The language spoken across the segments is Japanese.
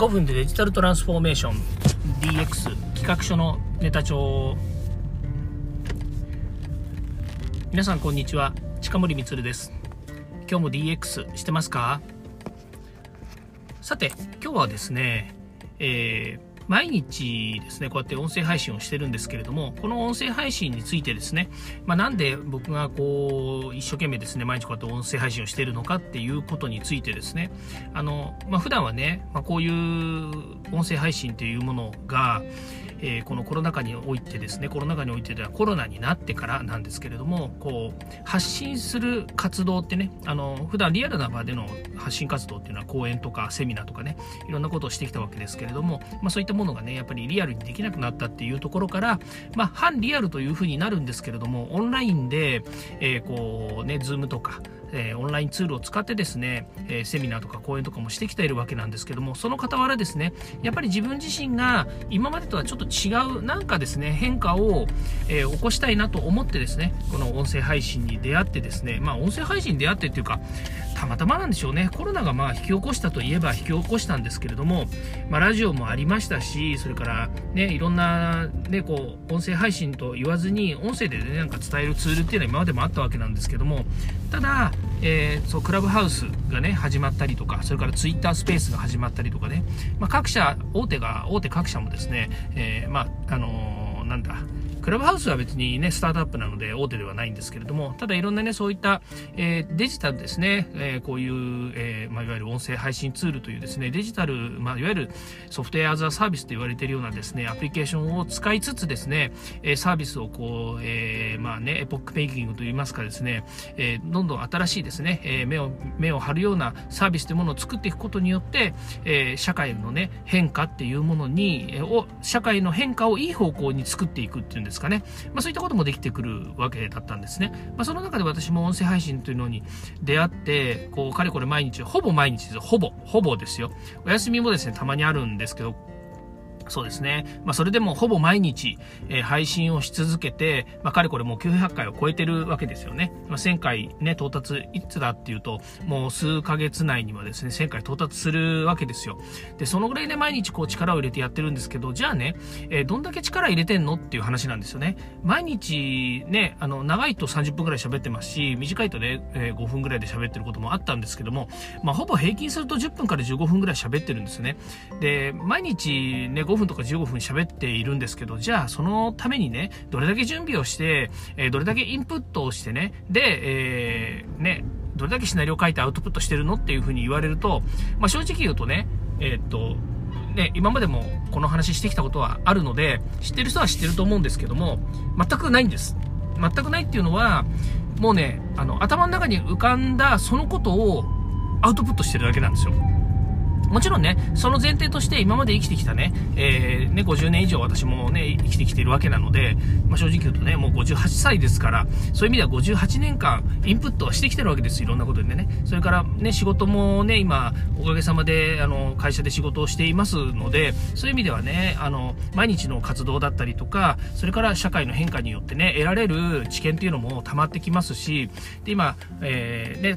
5分でデジタルトランスフォーメーション DX 企画書のネタ帳皆さんこんにちは。近森光です。今日も DX してますか？さて今日はですね、えー毎日ですね、こうやって音声配信をしてるんですけれども、この音声配信についてですね、まあ、なんで僕がこう、一生懸命ですね、毎日こうやって音声配信をしてるのかっていうことについてですね、あの、まあ、普段はね、まあ、こういう音声配信というものが、えー、このコロナ禍においてですねコロナ禍においてではコロナになってからなんですけれどもこう発信する活動ってねあの普段リアルな場での発信活動っていうのは講演とかセミナーとかねいろんなことをしてきたわけですけれども、まあ、そういったものがねやっぱりリアルにできなくなったっていうところから、まあ、反リアルというふうになるんですけれどもオンラインで、えー、こうね Zoom とかえー、オンラインツールを使ってですね、えー、セミナーとか講演とかもしてきているわけなんですけどもその傍らですねやっぱり自分自身が今までとはちょっと違うなんかですね変化を、えー、起こしたいなと思ってですねこの音声配信に出会ってですねまあ音声配信に出会ってっていうかたまたまなんでしょうね。コロナがまあ引き起こしたといえば引き起こしたんですけれども、まあ、ラジオもありましたしそれからねいろんなねこう音声配信と言わずに音声でねなんか伝えるツールっていうのは今までもあったわけなんですけどもただえー、そうクラブハウスがね始まったりとかそれからツイッタースペースが始まったりとかね、まあ、各社大手が大手各社もですね、えー、まああのー、なんだクラブハウスは別にね、スタートアップなので大手ではないんですけれども、ただいろんなね、そういった、えー、デジタルですね、えー、こういう、えー、まあ、いわゆる音声配信ツールというですね、デジタル、まあ、いわゆるソフトウェアアザサービスと言われているようなですね、アプリケーションを使いつつですね、えサービスをこう、えまあね、エポックメイキングといいますかですね、えどんどん新しいですね、え目を、目を張るようなサービスというものを作っていくことによって、え社会のね、変化っていうものに、えを、社会の変化をいい方向に作っていくっていうんですですかね、まあ、そういったこともできてくるわけだったんですね。まあ、その中で私も音声配信というのに出会って、こう、かれこれ毎日、ほぼ毎日です。ほぼ、ほぼですよ。お休みもですね、たまにあるんですけど、そうですね。まあ、それでもほぼ毎日、えー、配信をし続けて、まあ、かれこれもう900回を超えてるわけですよね。まあ、1000回ね、到達、いつだっていうと、もう数ヶ月内にはですね、1000回到達するわけですよ。で、そのぐらいで毎日こう力を入れてやってるんですけど、じゃあね、えー、どんだけ力入れてんのっていう話なんですよね。毎日ね、あの、長いと30分ぐらい喋ってますし、短いとね、えー、5分ぐらいで喋ってることもあったんですけども、まあ、ほぼ平均すると10分から15分ぐらい喋ってるんですね。で、毎日ね、5分分とか15分喋っているんですけど、じゃあそのためにね、どれだけ準備をして、えー、どれだけインプットをしてね、で、えー、ね、どれだけシナリオを書いてアウトプットしてるのっていうふうに言われると、まあ、正直言うとね、えー、っと、ね、今までもこの話してきたことはあるので、知ってる人は知ってると思うんですけども、全くないんです。全くないっていうのは、もうね、あの、頭の中に浮かんだそのことをアウトプットしてるだけなんですよ。もちろんね、その前提として今まで生きてきたね、えー、ね、50年以上私もね、生きてきているわけなので、まあ、正直言うとね、もう58歳ですから、そういう意味では58年間、インプットはしてきてるわけです、いろんなことでね。それからね、仕事もね、今、おかげさまで、あの、会社で仕事をしていますので、そういう意味ではね、あの、毎日の活動だったりとか、それから社会の変化によってね、得られる知見っていうのも溜まってきますし、で、今、えー、ね、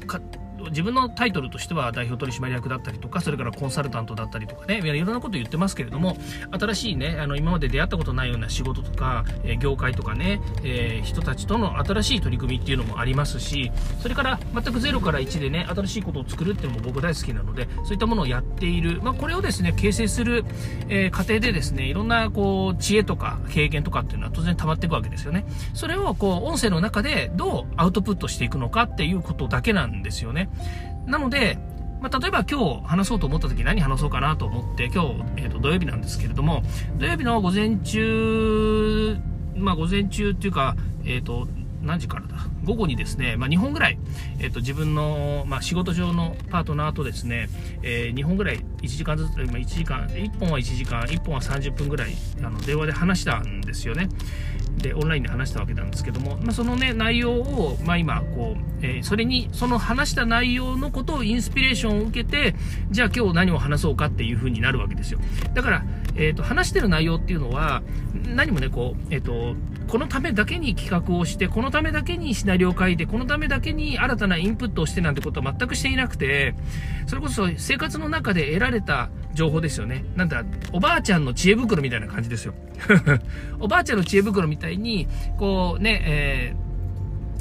自分のタイトルとしては代表取締役だったりとか、それからコンサルタントだったりとかね、いろんなこと言ってますけれども、新しいね、あの、今まで出会ったことないような仕事とか、え業界とかね、えー、人たちとの新しい取り組みっていうのもありますし、それから全く0から1でね、新しいことを作るっていうのも僕大好きなので、そういったものをやっている。まあ、これをですね、形成する、えー、過程でですね、いろんな、こう、知恵とか経験とかっていうのは当然溜まっていくわけですよね。それを、こう、音声の中でどうアウトプットしていくのかっていうことだけなんですよね。なので、まあ、例えば今日話そうと思った時何話そうかなと思って、今日、えー、と土曜日なんですけれども、土曜日の午前中、まあ午前中っていうか、えっ、ー、と、何時からだ？午後にですね、まあ、2本ぐらい、えっ、と、自分の、まあ、仕事上のパートナーとですね、えー、2本ぐらい、1時間ずつ、まあ、1時間、1本は1時間、1本は30分ぐらい、あの、電話で話したんですよね。でオンラインで話したわけなんですけども、まあ、そのね内容を、まあ、今こう、えー、それにその話した内容のことをインスピレーションを受けてじゃあ今日何を話そうかっていう風になるわけですよ。だから、えーと、話してる内容っていうのは何もねこう、えーと、このためだけに企画をしてこのためだけにシナリオを書いてこのためだけに新たなインプットをしてなんてことは全くしていなくてそれこそ生活の中で得られた情報ですよね。なんだ、おばあちゃんの知恵袋みたいな感じですよ。おばあちゃんの知恵袋みたいに、こうね、え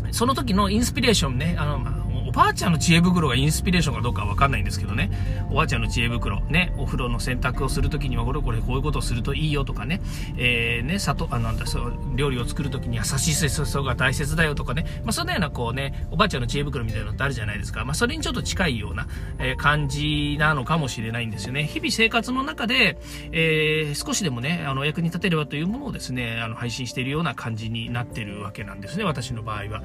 ー、その時のインスピレーションね、あの、まあばあちゃんの知恵袋がインスピレーションかどうかわかんないんですけどね、おばあちゃんの知恵袋、ね、お風呂の洗濯をするときにはこれこれこういうことをするといいよとかね、えー、ね、里、あ、なんだ、そう、料理を作るときに優しい接触が大切だよとかね、まあ、そんなようなこうね、おばあちゃんの知恵袋みたいなのってあるじゃないですか。まあ、それにちょっと近いような、えー、感じなのかもしれないんですよね。日々生活の中で、えー、少しでもね、あの、役に立てればというものをですね、あの、配信しているような感じになってるわけなんですね、私の場合は。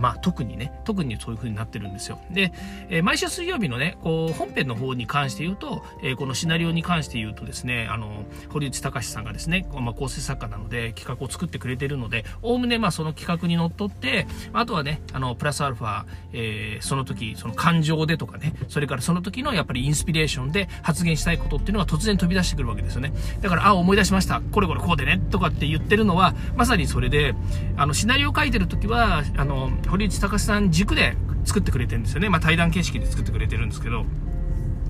まあ、特にね、特にそういう風になってるんですよ。で、えー、毎週水曜日のね、こう、本編の方に関して言うと、えー、このシナリオに関して言うとですね、あの、堀内隆さんがですね、まあ、構成作家なので企画を作ってくれてるので、おおむねまあその企画にのっとって、あとはね、あの、プラスアルファ、えー、その時、その感情でとかね、それからその時のやっぱりインスピレーションで発言したいことっていうのが突然飛び出してくるわけですよね。だから、あ、思い出しました。これこれこうでね、とかって言ってるのは、まさにそれで、あの、シナリオ書いてる時は、あの、堀内隆さん軸で作ってくれてるんですよね。まあ、対談形式で作ってくれてるんですけど、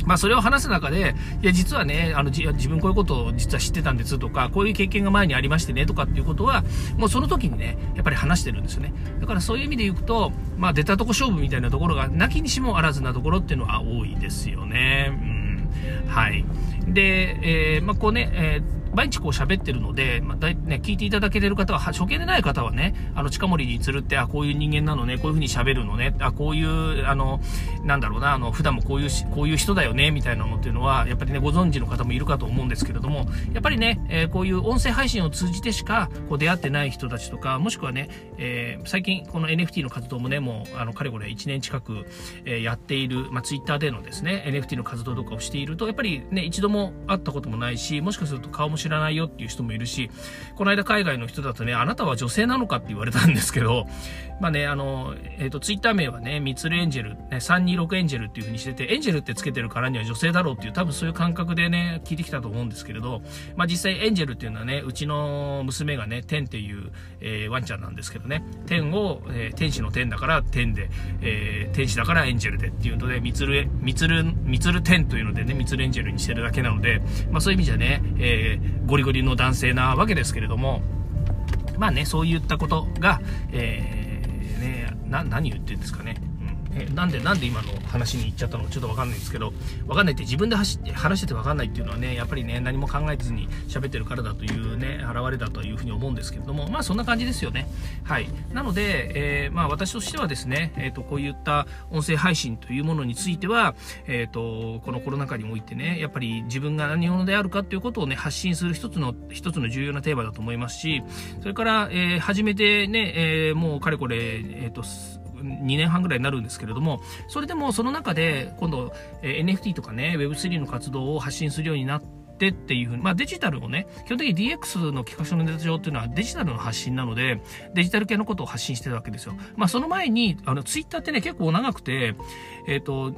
まあ、それを話す中で、いや、実はね、あの、自分こういうことを実は知ってたんですとか、こういう経験が前にありましてね、とかっていうことは、もうその時にね、やっぱり話してるんですよね。だからそういう意味で言うと、まあ、出たとこ勝負みたいなところが、なきにしもあらずなところっていうのは多いですよね。うん。はい。で、えー、まあ、こうね、えー毎日こう喋ってるので、まあだいね、聞いていただけてる方は、初見でない方はね、あの、近森につるって、あ、こういう人間なのね、こういう風に喋るのね、あ、こういう、あの、なんだろうな、あの、普段もこういうこういう人だよね、みたいなのっていうのは、やっぱりね、ご存知の方もいるかと思うんですけれども、やっぱりね、えー、こういう音声配信を通じてしか、こう出会ってない人たちとか、もしくはね、えー、最近この NFT の活動もね、もう、あの、かれこれ1年近く、えー、やっている、まあ、Twitter でのですね、NFT の活動とかをしていると、やっぱりね、一度も会ったこともないし、もしかすると顔も知らないよっていう人もいるし、この間海外の人だとね、あなたは女性なのかって言われたんですけど、まあね、あの、えっ、ー、と、ツイッター名はね、ミツルエンジェル、ね、326エンジェルっていう風にしてて、エンジェルってつけてるからには女性だろうっていう、多分そういう感覚でね、聞いてきたと思うんですけれど、まあ実際エンジェルっていうのはね、うちの娘がね、テンっていう、えー、ワンちゃんなんですけどね、テンを、えー、天使の天だから天で、えー、天使だからエンジェルでっていうので、ミツル、ミツル、ミツル天というのでね、ミツルエンジェルにしてるだけなので、まあそういう意味じゃね、えー、ゴリゴリの男性なわけですけれども、まあね、そういったことが、えー、ね、な、何言ってるんですかね。なんでなんで今の話に行っちゃったのかちょっとわかんないんですけどわかんないって自分で走って話しててわかんないっていうのはねやっぱりね何も考えずに喋ってるからだというね現れだというふうに思うんですけれどもまあそんな感じですよね。はい。なので、えー、まあ私としてはですね、えーと、こういった音声配信というものについては、えーと、このコロナ禍においてねやっぱり自分が何者であるかということをね発信する一つの一つの重要なテーマだと思いますしそれから、えー、初めてね、えー、もうかれこれえっ、ー、と2年半ぐらいになるんですけれども、それでもその中で今度、え NFT とかね、Web3 の活動を発信するようになって、ってっていうふうに、まあデジタルをね、基本的に DX の企画書のネタ上っていうのはデジタルの発信なので、デジタル系のことを発信してるわけですよ。まあその前に、あの、ツイッターってね、結構長くて、えっ、ー、と、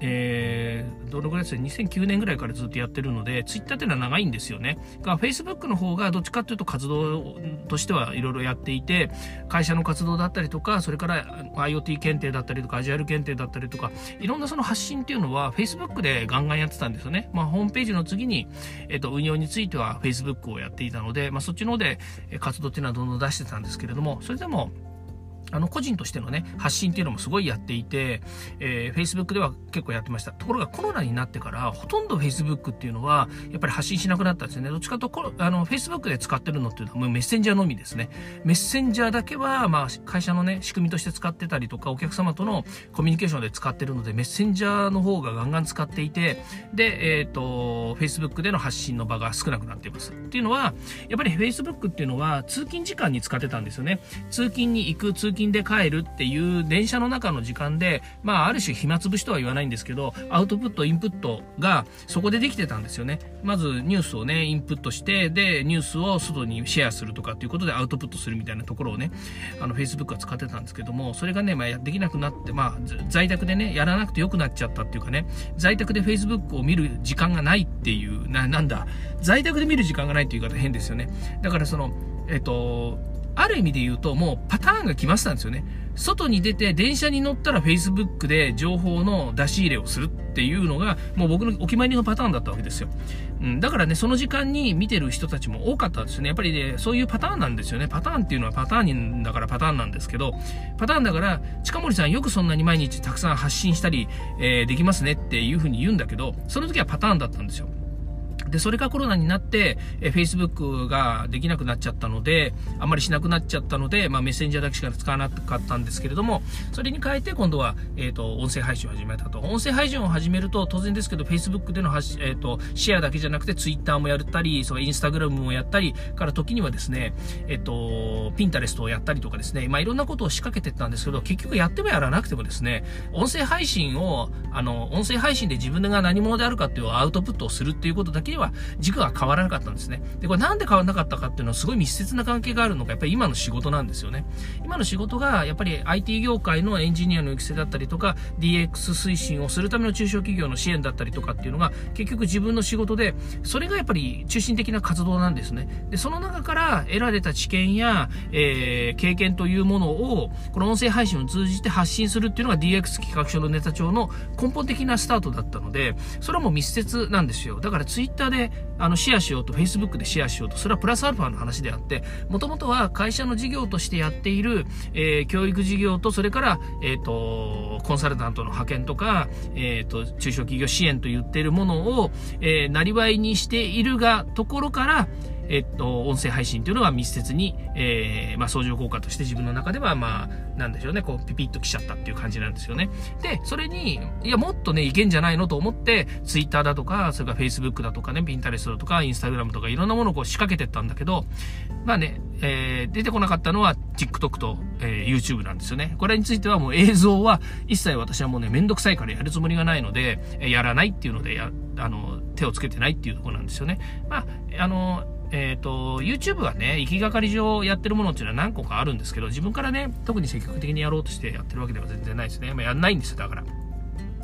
えー、どのぐらいですか、2009年ぐらいからずっとやってるので、ツイッターっていうのは長いんですよね。が、Facebook の方がどっちかっていうと活動としてはいろいろやっていて、会社の活動だったりとか、それから IoT 検定だったりとか、アジュアル検定だったりとか、いろんなその発信っていうのは Facebook でガンガンやってたんですよね。まあ、ホームページの次に、えっ、と、運用については Facebook をやっていたので、まあ、そっちの方で活動っていうのはどんどん出してたんですけれども、それでも、あの個人としてのね、発信っていうのもすごいやっていて、えー、Facebook では結構やってました。ところがコロナになってから、ほとんど Facebook っていうのは、やっぱり発信しなくなったんですね。どっちかというと、あの、Facebook で使ってるのっていうのはもうメッセンジャーのみですね。メッセンジャーだけは、まあ、会社のね、仕組みとして使ってたりとか、お客様とのコミュニケーションで使ってるので、メッセンジャーの方がガンガン使っていて、で、えっ、ー、と、Facebook での発信の場が少なくなっています。っていうのは、やっぱり Facebook っていうのは、通勤時間に使ってたんですよね。通勤に行く、通勤で帰るっていう電車の中の時間で、まあ、ある種暇つぶしとは言わないんですけど、アウトプット、インプットがそこでできてたんですよね。まずニュースをね、インプットして、で、ニュースを外にシェアするとかっていうことでアウトプットするみたいなところをね、あの、Facebook は使ってたんですけども、それがね、まあ、できなくなって、まあ、在宅でね、やらなくてよくなっちゃったっていうかね、在宅で Facebook を見る時間がないっていう、な、なんだ、在宅で見る時間がないっていう言い方変ですよね。だからその、えっと、ある意味で言うと、もうパターンが決まってたんですよね。外に出て電車に乗ったら Facebook で情報の出し入れをするっていうのが、もう僕のお決まりのパターンだったわけですよ。うん、だからね、その時間に見てる人たちも多かったですね。やっぱりね、そういうパターンなんですよね。パターンっていうのはパターンだからパターンなんですけど、パターンだから、近森さんよくそんなに毎日たくさん発信したり、えー、できますねっていうふうに言うんだけど、その時はパターンだったんですよ。で、それがコロナになって、え Facebook ができなくなっちゃったので、あんまりしなくなっちゃったので、まあ、メッセンジャーだけしか使わなかったんですけれども、それに変えて今度は、えっ、ー、と、音声配信を始めたと。音声配信を始めると、当然ですけど、Facebook での発、えっ、ー、と、シェアだけじゃなくて、Twitter もやったり、その Instagram もやったり、から時にはですね、えっ、ー、と、Pinterest をやったりとかですね、まあ、いろんなことを仕掛けてったんですけど、結局やってもやらなくてもですね、音声配信を、あの、音声配信で自分が何者であるかっていうアウトプットをするっていうことだけはは、軸が変わらなかったんですね。で、これなんで変わらなかったかっていうのはすごい密接な関係があるのが、やっぱり今の仕事なんですよね。今の仕事が、やっぱり IT 業界のエンジニアの育成だったりとか、DX 推進をするための中小企業の支援だったりとかっていうのが、結局自分の仕事で、それがやっぱり中心的な活動なんですね。で、その中から得られた知見や、えー、経験というものを、この音声配信を通じて発信するっていうのが DX 企画書のネタ帳の根本的なスタートだったので、それはもう密接なんですよ。だから Twitter で、であの、シェアしようと、Facebook でシェアしようと、それはプラスアルファの話であって、もともとは会社の事業としてやっている、えー、教育事業と、それから、えっ、ー、と、コンサルタントの派遣とか、えっ、ー、と、中小企業支援と言っているものを、えー、なりわいにしているが、ところから、えっと、音声配信というのは密接に、えー、まあ、相乗効果として自分の中では、まあ、なんでしょうね、こう、ピピッと来ちゃったっていう感じなんですよね。で、それに、いや、もっとね、いけんじゃないのと思って、ツイッターだとか、それから Facebook だとかね、ピンタレストだとか、インスタグラムとか、いろんなものをこう仕掛けてったんだけど、まあね、えー、出てこなかったのは TikTok と、えー、YouTube なんですよね。これについてはもう映像は一切私はもうね、めんどくさいからやるつもりがないので、やらないっていうので、や、あの、手をつけてないっていうところなんですよね。まあ、あの、えっ、ー、と、YouTube はね、行きがかり上やってるものっていうのは何個かあるんですけど、自分からね、特に積極的にやろうとしてやってるわけでは全然ないですね。まあ、やんないんですよ、だから。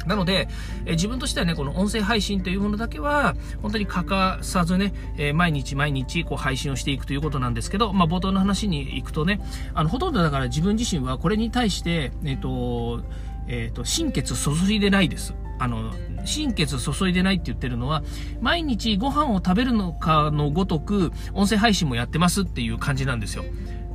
なので、え自分としてはね、この音声配信というものだけは、本当に欠かさずね、え、毎日毎日こう配信をしていくということなんですけど、まあ、冒頭の話に行くとね、あの、ほとんどだから自分自身はこれに対して、えっ、ー、と、えっ、ー、と、心血注いでないです。あの、心血注いでないって言ってるのは、毎日ご飯を食べるのかのごとく、音声配信もやってますっていう感じなんですよ。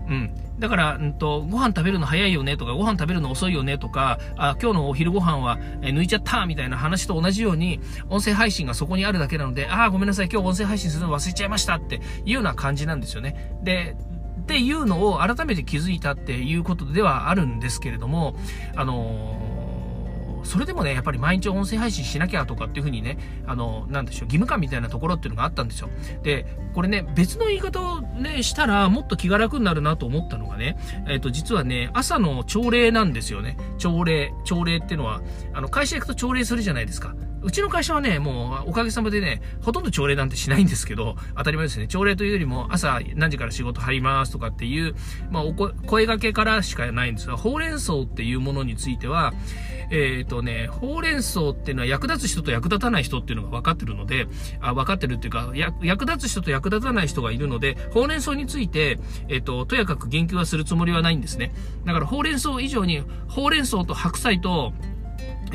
うん。だから、うんと、ご飯食べるの早いよねとか、ご飯食べるの遅いよねとか、あ、今日のお昼ご飯は、え抜いちゃったみたいな話と同じように、音声配信がそこにあるだけなので、ああ、ごめんなさい、今日音声配信するの忘れちゃいましたっていうような感じなんですよね。で、っていうのを改めて気づいたっていうことではあるんですけれども、あのーそれでもね、やっぱり毎日音声配信しなきゃとかっていうふうにね、あの、なんでしょう、義務感みたいなところっていうのがあったんですよ。で、これね、別の言い方をね、したら、もっと気が楽になるなと思ったのがね、えっ、ー、と、実はね、朝の朝礼なんですよね。朝礼。朝礼っていうのは、あの、会社行くと朝礼するじゃないですか。うちの会社はね、もうおかげさまでね、ほとんど朝礼なんてしないんですけど、当たり前ですね。朝礼というよりも朝何時から仕事入りますとかっていう、まあ、お声掛けからしかないんですが、ほうれん草っていうものについては、えっ、ー、とね、ほうれん草っていうのは役立つ人と役立たない人っていうのが分かってるので、あ分かってるっていうか、役立つ人と役立たない人がいるので、ほうれん草について、えっ、ー、と、とやかく言及はするつもりはないんですね。だからほうれん草以上に、ほうれん草と白菜と、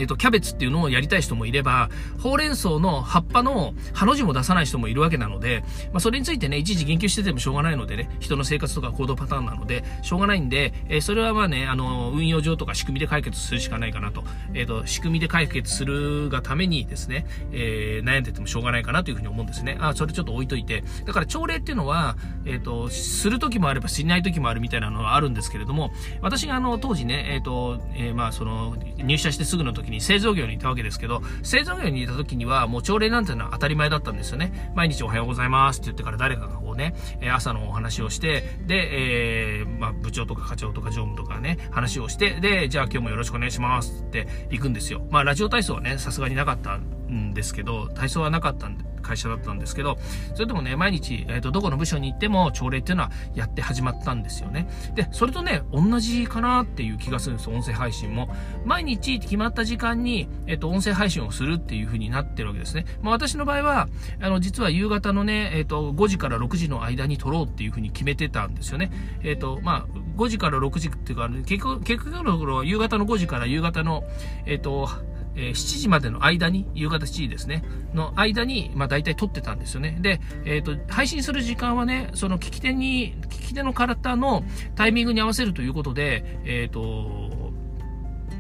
えっ、と、キャベツっていうのをやりたい人もいれば、ほうれん草の葉っぱの葉の字も出さない人もいるわけなので、まあ、それについてね、いちいち言及しててもしょうがないのでね、人の生活とか行動パターンなので、しょうがないんで、えー、それはまあね、あの、運用上とか仕組みで解決するしかないかなと。えっ、ー、と、仕組みで解決するがためにですね、えー、悩んでてもしょうがないかなというふうに思うんですね。あ、それちょっと置いといて。だから、朝礼っていうのは、えっ、と、する時もあればしない時もあるみたいなのはあるんですけれども、私があの、当時ね、えっ、と、えまあ、その、入社してすぐの時に製造業にいたわけですけど、製造業にいた時にはもう朝礼なんていうのは当たり前だったんですよね。毎日おはようございますって言ってから誰かがこうね、朝のお話をして、で、えー、まあ、部長とか課長とか常務とかね、話をして、で、じゃあ今日もよろしくお願いしますって行くんですよ。まあ、ラジオ体操はね、さすがになかったんですけど、体操はなかったんで、会社だったんですけど、それでもね、毎日、えっ、ー、と、どこの部署に行っても朝礼っていうのはやって始まったんですよね。で、それとね、同じかなっていう気がするんです音声配信も。毎日決まった時間に、えっ、ー、と、音声配信をするっていう風になってるわけですね。まあ私の場合は、あの、実は夕方のね、えっ、ー、と、5時から6時の間に撮ろうっていう風に決めてたんですよね。えっ、と、まあ、5時から6時っていうか、結局、結局のところ、夕方の5時から夕方の、えっ、と、えー、7時までの間に、夕方7時ですね、の間に、まあ大体撮ってたんですよね。で、え、ー、と、配信する時間はね、その聞き手に、聞き手の方のタイミングに合わせるということで、えっ、ー、と、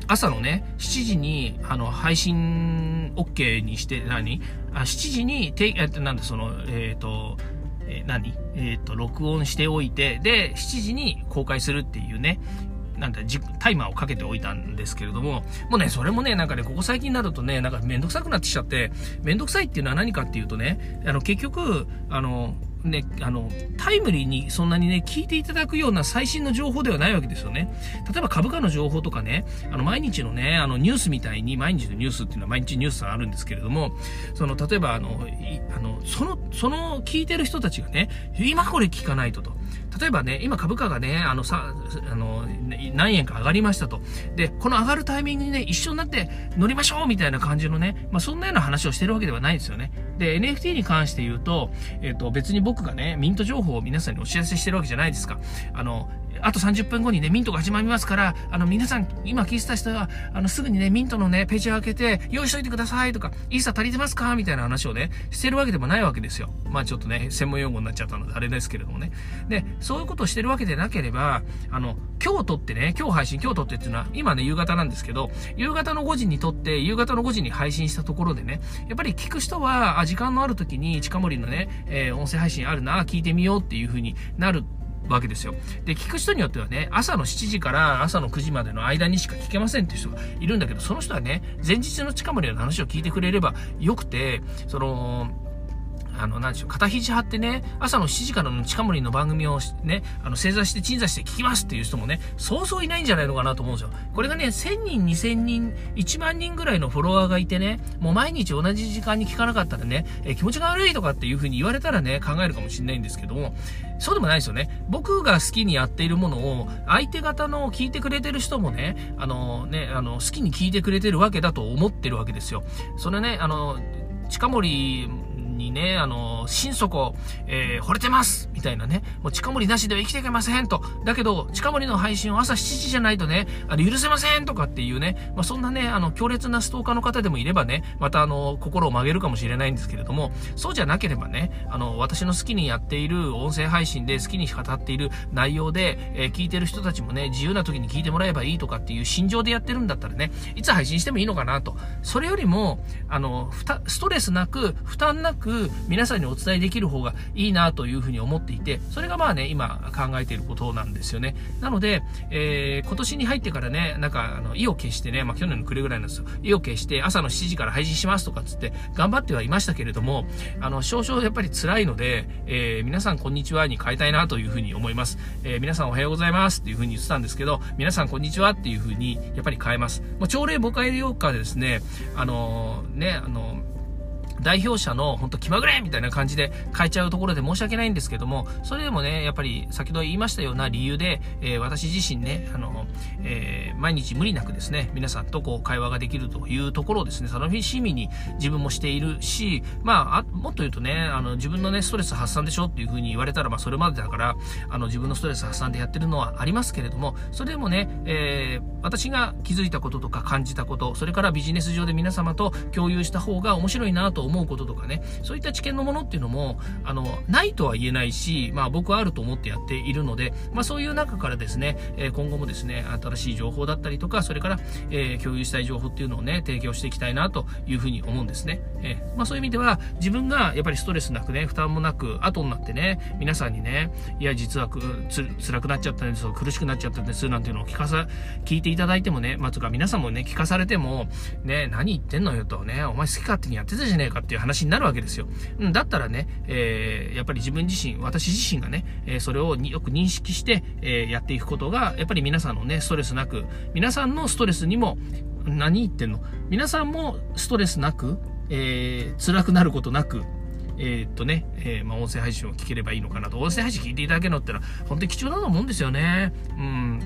朝のね、7時に、あの、配信 OK にして、何？あ ?7 時に、て、えなんでその、えっ、と、何？えっ、と、録音しておいて、で、7時に公開するっていうね、なんだ、タイマーをかけておいたんですけれども、もうね、それもね、なんかね、ここ最近になるとね、なんかめんどくさくなってきちゃって、めんどくさいっていうのは何かっていうとね、あの、結局、あの、ね、あの、タイムリーにそんなにね、聞いていただくような最新の情報ではないわけですよね。例えば株価の情報とかね、あの、毎日のね、あの、ニュースみたいに、毎日のニュースっていうのは毎日ニュースがあるんですけれども、その、例えばあの、あの、その、その聞いてる人たちがね、今これ聞かないとと。例えばね、今株価がね、あのさ、あの、何円か上がりましたと。で、この上がるタイミングにね、一緒になって乗りましょうみたいな感じのね、まあ、そんなような話をしてるわけではないですよね。で、NFT に関して言うと、えっ、ー、と、別に僕がね、ミント情報を皆さんにお知らせしてるわけじゃないですか。あの、あと30分後にね、ミントが始まりますから、あの、皆さん、今聞いてた人は、あの、すぐにね、ミントのね、ページを開けて、用意しといてくださいとか、イーサ足りてますかみたいな話をね、してるわけでもないわけですよ。まあちょっとね、専門用語になっちゃったので、あれですけれどもね。で、そういうことをしてるわけでなければ、あの、今日撮ってね、今日配信、今日撮ってっていうのは、今ね、夕方なんですけど、夕方の5時に撮って、夕方の5時に配信したところでね、やっぱり聞く人は、あ、時間のある時に、近森のね、えー、音声配信あるな、聞いてみようっていう風になるわけですよ。で、聞く人によってはね、朝の7時から朝の9時までの間にしか聞けませんっていう人がいるんだけど、その人はね、前日の近森の話を聞いてくれればよくて、その、あの、なんでしょう、肩肘張ってね、朝の7時からの近森の番組をね、あの、正座して鎮座して聞きますっていう人もね、そうそういないんじゃないのかなと思うんですよ。これがね、1000人、2000人、1万人ぐらいのフォロワーがいてね、もう毎日同じ時間に聞かなかったらね、え気持ちが悪いとかっていう風に言われたらね、考えるかもしれないんですけども、そうでもないですよね。僕が好きにやっているものを、相手方の聞いてくれてる人もね、あのね、あの、好きに聞いてくれてるわけだと思ってるわけですよ。それね、あの、近森にね、あの、心底、えー、惚れてますみたいなね、もう近森なしでは生きていけませんと。だけど、近森の配信を朝7時じゃないとね、あの、許せませんとかっていうね、まあ、そんなね、あの、強烈なストーカーの方でもいればね、またあの、心を曲げるかもしれないんですけれども、そうじゃなければね、あの、私の好きにやっている音声配信で好きに語っている内容で、えー、聞いてる人たちもね、自由な時に聞いてもらえばいいとかっていう心情でやってるんだったらね、いつ配信してもいいのかなと。それよりも、あの、ストレスなく、負担なく、皆さんにお伝えできる方がいいなというふうに思っていて、それがまあね、今考えていることなんですよね。なので、えー、今年に入ってからね、なんか、あの、意を決してね、まあ去年の暮れぐらいなんですよ。意を決して朝の7時から配信しますとかっつって頑張ってはいましたけれども、あの、少々やっぱり辛いので、えー、皆さんこんにちはに変えたいなというふうに思います。えー、皆さんおはようございますっていうふうに言ってたんですけど、皆さんこんにちはっていうふうにやっぱり変えます。もう朝礼母会用かですね、あのね、あの代表者の本当気まぐれみたいな感じで変えちゃうところで申し訳ないんですけども、それでもね、やっぱり先ほど言いましたような理由で、えー、私自身ね、あの、えー、毎日無理なくですね、皆さんとこう会話ができるというところをですね、楽しみに自分もしているし、まあ、もっと言うとね、あの、自分のね、ストレス発散でしょっていう風に言われたら、まあ、それまでだから、あの、自分のストレス発散でやってるのはありますけれども、それでもね、えー、私が気づいたこととか感じたこと、それからビジネス上で皆様と共有した方が面白いなと思思うこととかね、そういった知見のものっていうのも、あの、ないとは言えないし、まあ僕はあると思ってやっているので、まあそういう中からですね、え今後もですね、新しい情報だったりとか、それから、えー、共有したい情報っていうのをね、提供していきたいなというふうに思うんですね。えー、まあそういう意味では、自分がやっぱりストレスなくね、負担もなく、後になってね、皆さんにね、いや、実はくつ辛くなっちゃったんです、苦しくなっちゃったんです、なんていうのを聞かさ、聞いていただいてもね、まあ、つか皆さんもね、聞かされても、ね、何言ってんのよとね、お前好き勝手にやってたじゃねえかっていう話になるわけですよ。うん、だったらね、えー、やっぱり自分自身、私自身がね、え、それをよく認識して、え、やっていくことが、やっぱり皆さんのね、ストレスなく、皆さんのストレスにも、何言ってんの？皆さんもストレスなく、えー、辛くなることなく、えー、っとね、えー、まあ、音声配信を聞ければいいのかなと。音声配信聞いていただけるのってのは、本当に貴重だと思うんですよね。うん。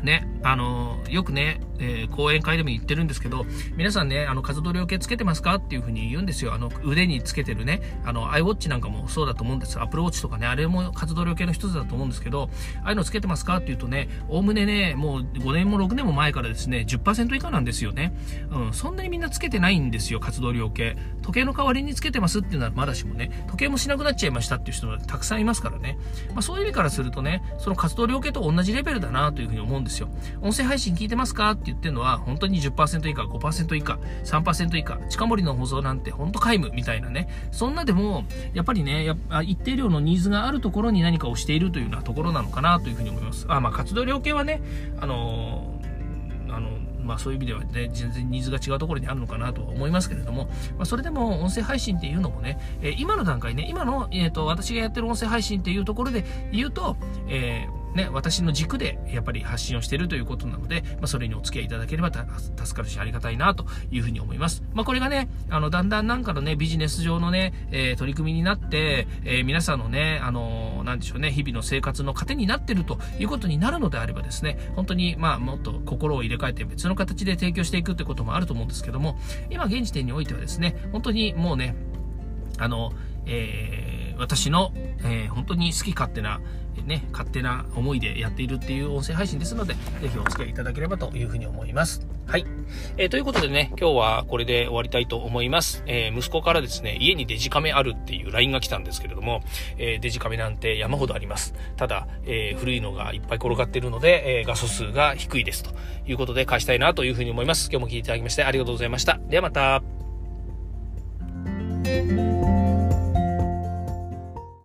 ね、あの、よくね、えー、講演会でも言ってるんですけど、皆さんね、あの、活動量計つけてますかっていうふうに言うんですよ。あの、腕につけてるね、あの、iWatch なんかもそうだと思うんです。Apple Watch とかね、あれも活動量計の一つだと思うんですけど、ああいうのつけてますかっていうとね、おおむねね、もう5年も6年も前からですね、10%以下なんですよね。うん、そんなにみんなつけてないんですよ、活動量計。時計の代わりにつけてますっていうのはまだしもね、時計もしなくなっちゃいましたっていう人がたくさんいますからね。まあ、そういう意味からするとね、その活動量計と同じレベルだなというふうに思うんですよ。音声配信聞いてますか？って言ってるのは、本当に10%以下、5%以下、3%以下、近森の放送なんて本当皆無みたいなね。そんなでも、やっぱりね、や一定量のニーズがあるところに何かをしているというようなところなのかなというふうに思います。あ、まあ、活動量計はね、あのー、あのまあ、そういう意味ではね、全然ニーズが違うところにあるのかなとは思いますけれども、まあ、それでも音声配信っていうのもね、えー、今の段階ね、今の、えーと、私がやってる音声配信っていうところで言うと、えーね、私の軸でやっぱり発信をしているということなので、まあ、それにお付き合いいただければ助かるしありがたいなというふうに思います。まあ、これがね、あの、だんだんなんかのね、ビジネス上のね、えー、取り組みになって、えー、皆さんのね、あのー、なんでしょうね、日々の生活の糧になっているということになるのであればですね、本当に、まあ、もっと心を入れ替えて別の形で提供していくってこともあると思うんですけども、今現時点においてはですね、本当にもうね、あの、えー、私の、えー、本当に好き勝手な、ね、勝手な思いでやっているっていう音声配信ですので、ぜひお付き合いいただければというふうに思います。はい。えー、ということでね、今日はこれで終わりたいと思います。えー、息子からですね、家にデジカメあるっていう LINE が来たんですけれども、えー、デジカメなんて山ほどあります。ただ、え古いのがいっぱい転がってるので、え画素数が低いですということで貸したいなというふうに思います。今日も聞いていただきましてありがとうございました。ではまた。